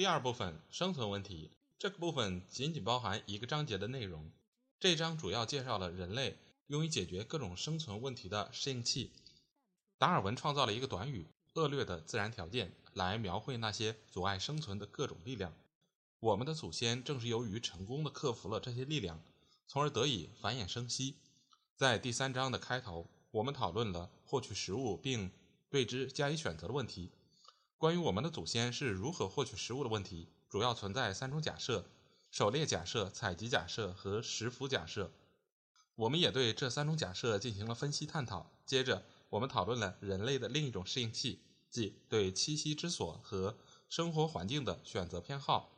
第二部分生存问题，这个部分仅仅包含一个章节的内容。这章主要介绍了人类用于解决各种生存问题的适应器。达尔文创造了一个短语“恶劣的自然条件”来描绘那些阻碍生存的各种力量。我们的祖先正是由于成功的克服了这些力量，从而得以繁衍生息。在第三章的开头。我们讨论了获取食物并对之加以选择的问题。关于我们的祖先是如何获取食物的问题，主要存在三种假设：狩猎假设、采集假设和食腐假设。我们也对这三种假设进行了分析探讨。接着，我们讨论了人类的另一种适应器，即对栖息之所和生活环境的选择偏好。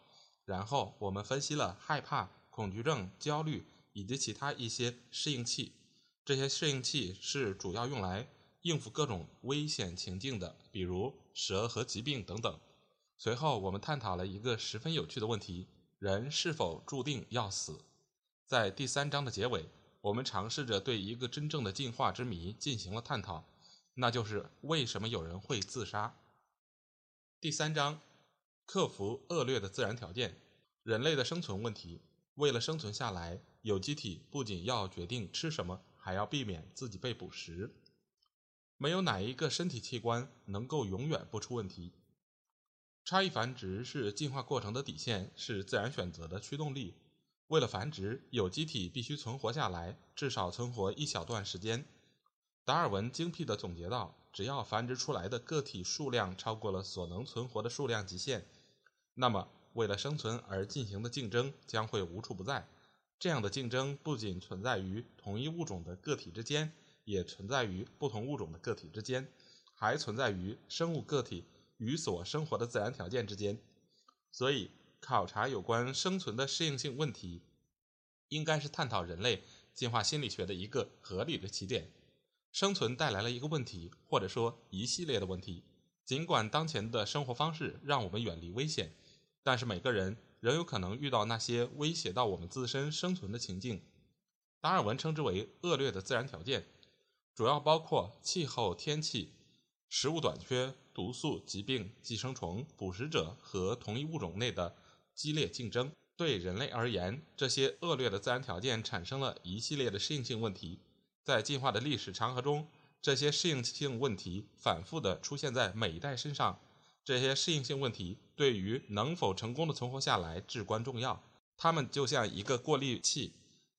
然后，我们分析了害怕、恐惧症、焦虑以及其他一些适应器。这些适应器是主要用来应付各种危险情境的，比如蛇和疾病等等。随后，我们探讨了一个十分有趣的问题：人是否注定要死？在第三章的结尾，我们尝试着对一个真正的进化之谜进行了探讨，那就是为什么有人会自杀。第三章：克服恶劣的自然条件，人类的生存问题。为了生存下来，有机体不仅要决定吃什么。还要避免自己被捕食。没有哪一个身体器官能够永远不出问题。差异繁殖是进化过程的底线，是自然选择的驱动力。为了繁殖，有机体必须存活下来，至少存活一小段时间。达尔文精辟地总结道：“只要繁殖出来的个体数量超过了所能存活的数量极限，那么为了生存而进行的竞争将会无处不在。”这样的竞争不仅存在于同一物种的个体之间，也存在于不同物种的个体之间，还存在于生物个体与所生活的自然条件之间。所以，考察有关生存的适应性问题，应该是探讨人类进化心理学的一个合理的起点。生存带来了一个问题，或者说一系列的问题。尽管当前的生活方式让我们远离危险，但是每个人。仍有可能遇到那些威胁到我们自身生存的情境，达尔文称之为恶劣的自然条件，主要包括气候、天气、食物短缺、毒素、疾病、寄生虫、捕食者和同一物种内的激烈竞争。对人类而言，这些恶劣的自然条件产生了一系列的适应性问题。在进化的历史长河中，这些适应性问题反复地出现在每一代身上。这些适应性问题对于能否成功的存活下来至关重要。它们就像一个过滤器，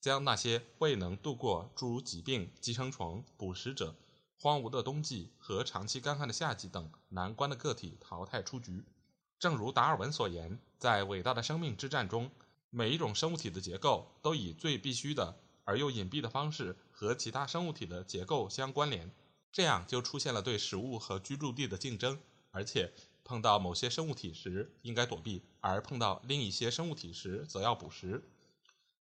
将那些未能度过诸如疾病、寄生虫、捕食者、荒芜的冬季和长期干旱的夏季等难关的个体淘汰出局。正如达尔文所言，在伟大的生命之战中，每一种生物体的结构都以最必须的而又隐蔽的方式和其他生物体的结构相关联，这样就出现了对食物和居住地的竞争，而且。碰到某些生物体时应该躲避，而碰到另一些生物体时则要捕食。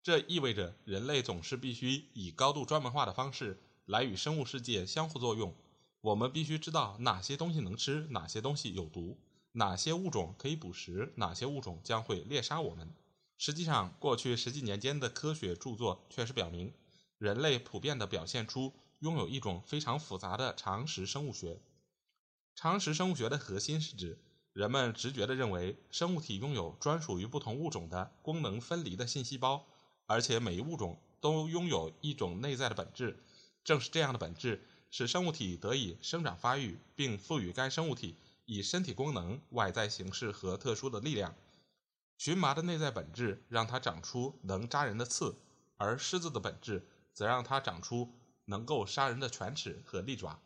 这意味着人类总是必须以高度专门化的方式来与生物世界相互作用。我们必须知道哪些东西能吃，哪些东西有毒，哪些物种可以捕食，哪些物种将会猎杀我们。实际上，过去十几年间的科学著作确实表明，人类普遍地表现出拥有一种非常复杂的常识生物学。常识生物学的核心是指人们直觉地认为生物体拥有专属于不同物种的功能分离的信息包，而且每一物种都拥有一种内在的本质。正是这样的本质，使生物体得以生长发育，并赋予该生物体以身体功能、外在形式和特殊的力量。荨麻的内在本质让它长出能扎人的刺，而狮子的本质则让它长出能够杀人的犬齿和利爪。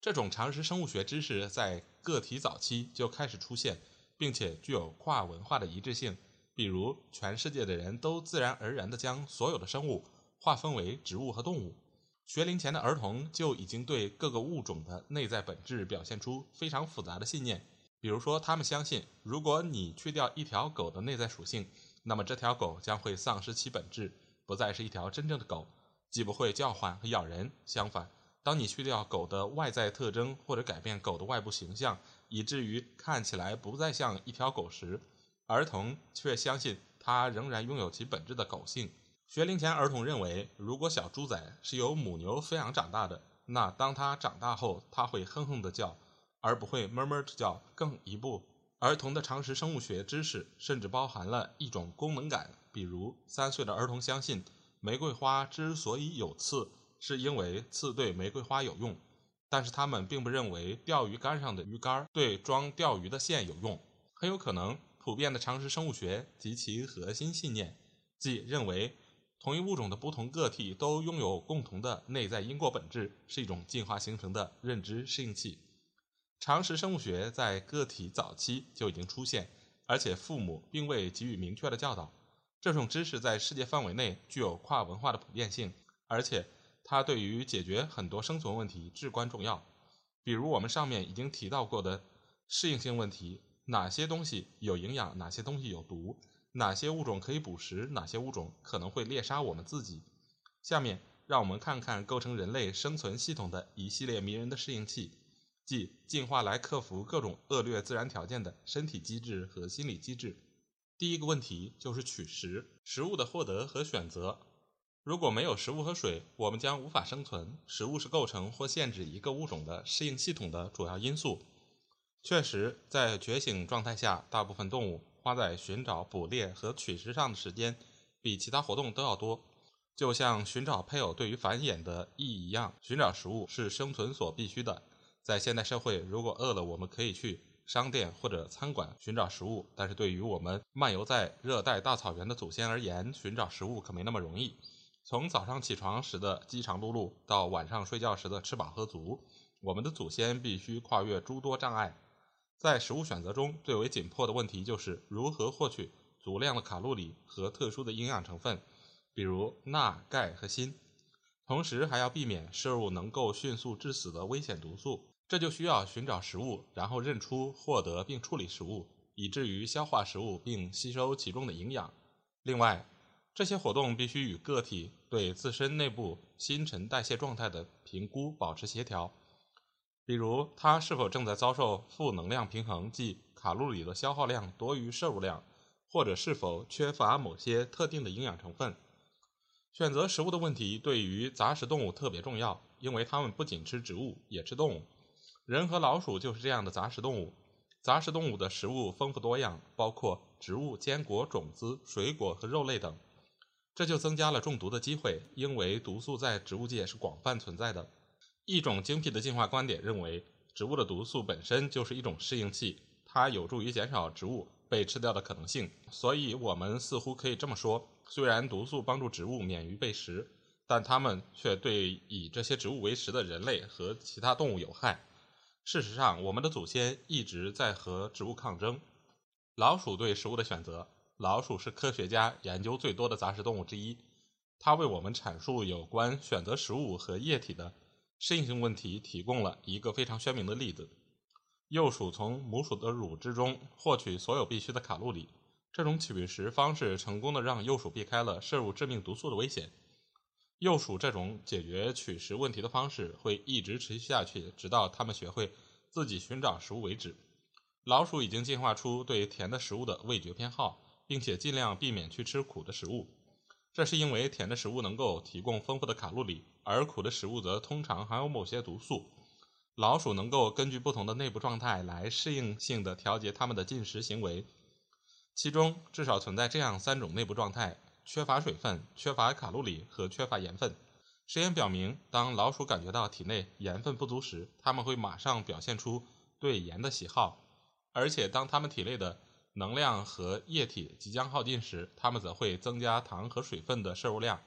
这种常识生物学知识在个体早期就开始出现，并且具有跨文化的一致性。比如，全世界的人都自然而然地将所有的生物划分为植物和动物。学龄前的儿童就已经对各个物种的内在本质表现出非常复杂的信念。比如说，他们相信，如果你去掉一条狗的内在属性，那么这条狗将会丧失其本质，不再是一条真正的狗，既不会叫唤和咬人。相反，当你去掉狗的外在特征，或者改变狗的外部形象，以至于看起来不再像一条狗时，儿童却相信它仍然拥有其本质的狗性。学龄前儿童认为，如果小猪仔是由母牛抚养长大的，那当它长大后，它会哼哼地叫，而不会哞哞地叫。更一步，儿童的常识生物学知识甚至包含了一种功能感，比如三岁的儿童相信玫瑰花之所以有刺。是因为刺对玫瑰花有用，但是他们并不认为钓鱼竿上的鱼竿对装钓鱼的线有用。很有可能，普遍的常识生物学及其核心信念，即认为同一物种的不同个体都拥有共同的内在因果本质，是一种进化形成的认知适应器。常识生物学在个体早期就已经出现，而且父母并未给予明确的教导。这种知识在世界范围内具有跨文化的普遍性，而且。它对于解决很多生存问题至关重要，比如我们上面已经提到过的适应性问题：哪些东西有营养，哪些东西有毒，哪些物种可以捕食，哪些物种可能会猎杀我们自己。下面让我们看看构成人类生存系统的一系列迷人的适应器，即进化来克服各种恶劣自然条件的身体机制和心理机制。第一个问题就是取食，食物的获得和选择。如果没有食物和水，我们将无法生存。食物是构成或限制一个物种的适应系统的主要因素。确实，在觉醒状态下，大部分动物花在寻找、捕猎和取食上的时间比其他活动都要多。就像寻找配偶对于繁衍的意义一样，寻找食物是生存所必须的。在现代社会，如果饿了，我们可以去商店或者餐馆寻找食物；但是对于我们漫游在热带大草原的祖先而言，寻找食物可没那么容易。从早上起床时的饥肠辘辘，到晚上睡觉时的吃饱喝足，我们的祖先必须跨越诸多障碍。在食物选择中最为紧迫的问题就是如何获取足量的卡路里和特殊的营养成分，比如钠、钙和锌。同时还要避免摄入能够迅速致死的危险毒素。这就需要寻找食物，然后认出、获得并处理食物，以至于消化食物并吸收其中的营养。另外，这些活动必须与个体对自身内部新陈代谢状态的评估保持协调，比如他是否正在遭受负能量平衡，即卡路里的消耗量多于摄入量，或者是否缺乏某些特定的营养成分。选择食物的问题对于杂食动物特别重要，因为它们不仅吃植物，也吃动物。人和老鼠就是这样的杂食动物。杂食动物的食物丰富多样，包括植物、坚果、种子、水果和肉类等。这就增加了中毒的机会，因为毒素在植物界是广泛存在的。一种精辟的进化观点认为，植物的毒素本身就是一种适应器，它有助于减少植物被吃掉的可能性。所以，我们似乎可以这么说：虽然毒素帮助植物免于被食，但它们却对以这些植物为食的人类和其他动物有害。事实上，我们的祖先一直在和植物抗争。老鼠对食物的选择。老鼠是科学家研究最多的杂食动物之一，它为我们阐述有关选择食物和液体的适应性问题提供了一个非常鲜明的例子。幼鼠从母鼠的乳汁中获取所有必需的卡路里，这种取食方式成功的让幼鼠避开了摄入致命毒素的危险。幼鼠这种解决取食问题的方式会一直持续下去，直到它们学会自己寻找食物为止。老鼠已经进化出对甜的食物的味觉偏好。并且尽量避免去吃苦的食物，这是因为甜的食物能够提供丰富的卡路里，而苦的食物则通常含有某些毒素。老鼠能够根据不同的内部状态来适应性的调节它们的进食行为，其中至少存在这样三种内部状态：缺乏水分、缺乏卡路里和缺乏盐分。实验表明，当老鼠感觉到体内盐分不足时，它们会马上表现出对盐的喜好，而且当它们体内的能量和液体即将耗尽时，它们则会增加糖和水分的摄入量。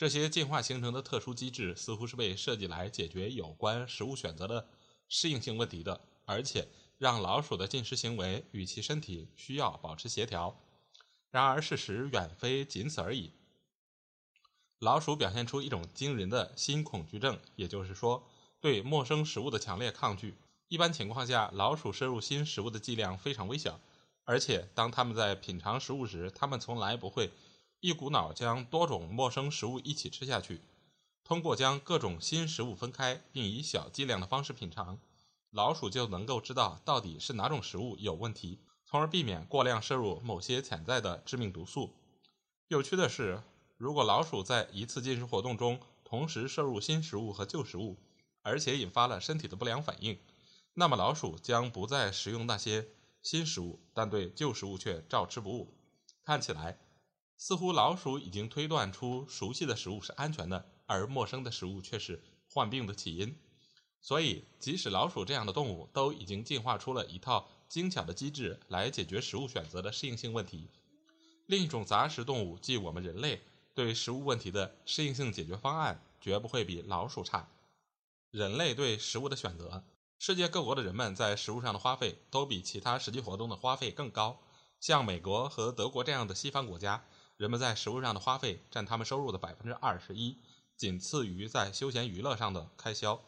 这些进化形成的特殊机制似乎是被设计来解决有关食物选择的适应性问题的，而且让老鼠的进食行为与其身体需要保持协调。然而，事实远非仅此而已。老鼠表现出一种惊人的新恐惧症，也就是说，对陌生食物的强烈抗拒。一般情况下，老鼠摄入新食物的剂量非常微小，而且当它们在品尝食物时，它们从来不会一股脑将多种陌生食物一起吃下去。通过将各种新食物分开，并以小剂量的方式品尝，老鼠就能够知道到底是哪种食物有问题，从而避免过量摄入某些潜在的致命毒素。有趣的是，如果老鼠在一次进食活动中同时摄入新食物和旧食物，而且引发了身体的不良反应，那么老鼠将不再食用那些新食物，但对旧食物却照吃不误。看起来，似乎老鼠已经推断出熟悉的食物是安全的，而陌生的食物却是患病的起因。所以，即使老鼠这样的动物都已经进化出了一套精巧的机制来解决食物选择的适应性问题，另一种杂食动物，即我们人类，对食物问题的适应性解决方案绝不会比老鼠差。人类对食物的选择，世界各国的人们在食物上的花费都比其他实际活动的花费更高。像美国和德国这样的西方国家，人们在食物上的花费占他们收入的百分之二十一，仅次于在休闲娱乐上的开销。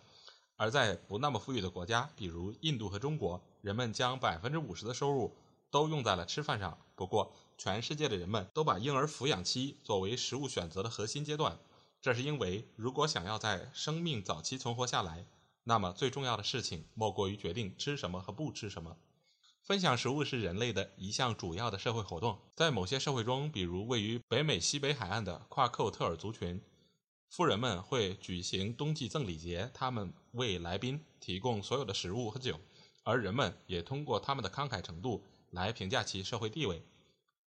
而在不那么富裕的国家，比如印度和中国，人们将百分之五十的收入都用在了吃饭上。不过，全世界的人们都把婴儿抚养期作为食物选择的核心阶段。这是因为，如果想要在生命早期存活下来，那么最重要的事情莫过于决定吃什么和不吃什么。分享食物是人类的一项主要的社会活动。在某些社会中，比如位于北美西北海岸的夸克特尔族群，富人们会举行冬季赠礼节，他们为来宾提供所有的食物和酒，而人们也通过他们的慷慨程度来评价其社会地位。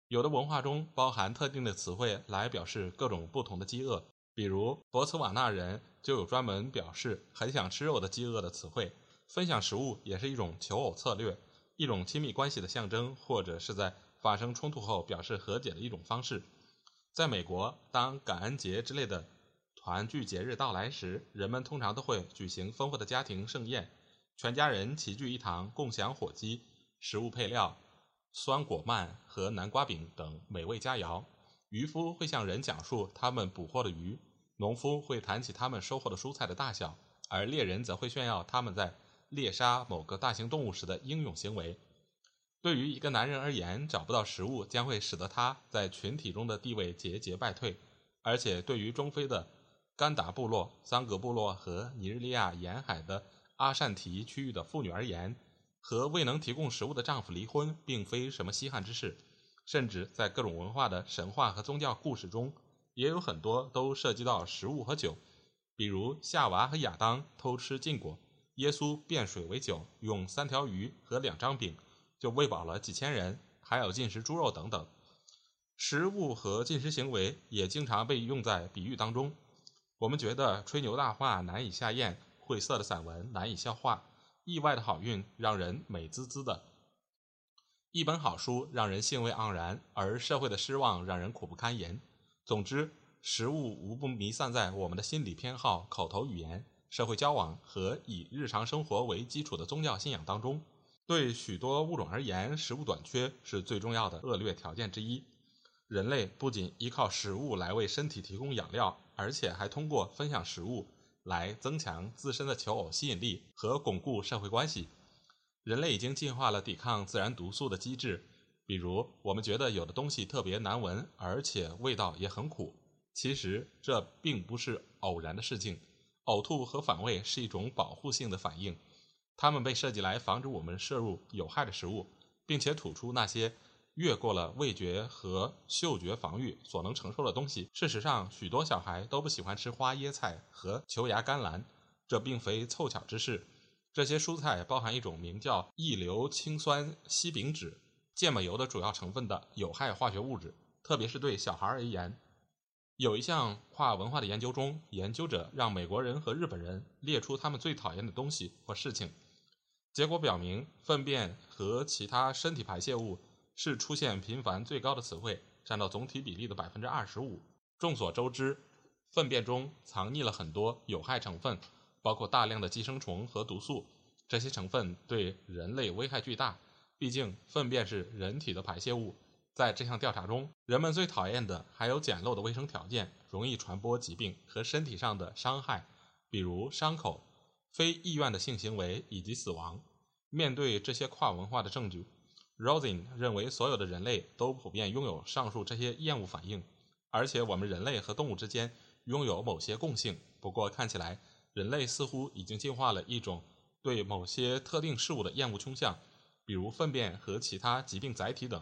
有的文化中包含特定的词汇来表示各种不同的饥饿。比如，博茨瓦纳人就有专门表示很想吃肉的饥饿的词汇。分享食物也是一种求偶策略，一种亲密关系的象征，或者是在发生冲突后表示和解的一种方式。在美国，当感恩节之类的团聚节日到来时，人们通常都会举行丰富的家庭盛宴，全家人齐聚一堂，共享火鸡、食物配料、酸果鳗和南瓜饼等美味佳肴。渔夫会向人讲述他们捕获的鱼，农夫会谈起他们收获的蔬菜的大小，而猎人则会炫耀他们在猎杀某个大型动物时的英勇行为。对于一个男人而言，找不到食物将会使得他在群体中的地位节节败退，而且对于中非的甘达部落、桑格部落和尼日利亚沿海的阿善提区域的妇女而言，和未能提供食物的丈夫离婚并非什么稀罕之事。甚至在各种文化的神话和宗教故事中，也有很多都涉及到食物和酒，比如夏娃和亚当偷吃禁果，耶稣变水为酒，用三条鱼和两张饼就喂饱了几千人，还有进食猪肉等等。食物和进食行为也经常被用在比喻当中。我们觉得吹牛大话难以下咽，晦涩的散文难以消化，意外的好运让人美滋滋的。一本好书让人兴味盎然，而社会的失望让人苦不堪言。总之，食物无不弥散在我们的心理偏好、口头语言、社会交往和以日常生活为基础的宗教信仰当中。对许多物种而言，食物短缺是最重要的恶劣条件之一。人类不仅依靠食物来为身体提供养料，而且还通过分享食物来增强自身的求偶吸引力和巩固社会关系。人类已经进化了抵抗自然毒素的机制，比如我们觉得有的东西特别难闻，而且味道也很苦。其实这并不是偶然的事情。呕吐和反胃是一种保护性的反应，它们被设计来防止我们摄入有害的食物，并且吐出那些越过了味觉和嗅觉防御所能承受的东西。事实上，许多小孩都不喜欢吃花椰菜和球芽甘蓝，这并非凑巧之事。这些蔬菜包含一种名叫异硫氰酸烯丙酯芥末油的主要成分的有害化学物质，特别是对小孩而言。有一项跨文化的研究中，研究者让美国人和日本人列出他们最讨厌的东西或事情，结果表明，粪便和其他身体排泄物是出现频繁最高的词汇，占到总体比例的百分之二十五。众所周知，粪便中藏匿了很多有害成分。包括大量的寄生虫和毒素，这些成分对人类危害巨大。毕竟，粪便是人体的排泄物。在这项调查中，人们最讨厌的还有简陋的卫生条件、容易传播疾病和身体上的伤害，比如伤口、非意愿的性行为以及死亡。面对这些跨文化的证据，Rosin 认为所有的人类都普遍拥有上述这些厌恶反应，而且我们人类和动物之间拥有某些共性。不过，看起来人类似乎已经进化了一种对某些特定事物的厌恶倾向，比如粪便和其他疾病载体等。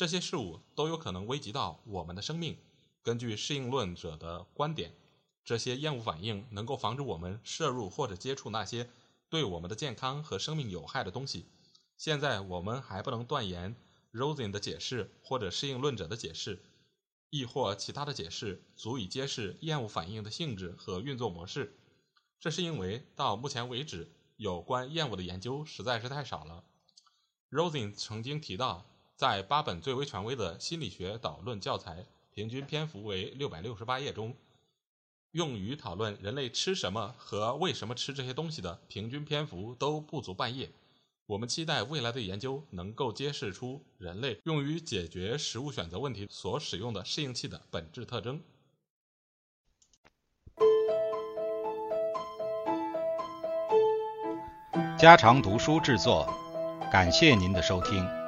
这些事物都有可能危及到我们的生命。根据适应论者的观点，这些厌恶反应能够防止我们摄入或者接触那些。对我们的健康和生命有害的东西，现在我们还不能断言 Rosen 的解释或者适应论者的解释，亦或其他的解释足以揭示厌恶反应的性质和运作模式。这是因为到目前为止，有关厌恶的研究实在是太少了。Rosen 曾经提到，在八本最为权威的心理学导论教材，平均篇幅为六百六十八页中。用于讨论人类吃什么和为什么吃这些东西的平均篇幅都不足半页。我们期待未来的研究能够揭示出人类用于解决食物选择问题所使用的适应器的本质特征。家常读书制作，感谢您的收听。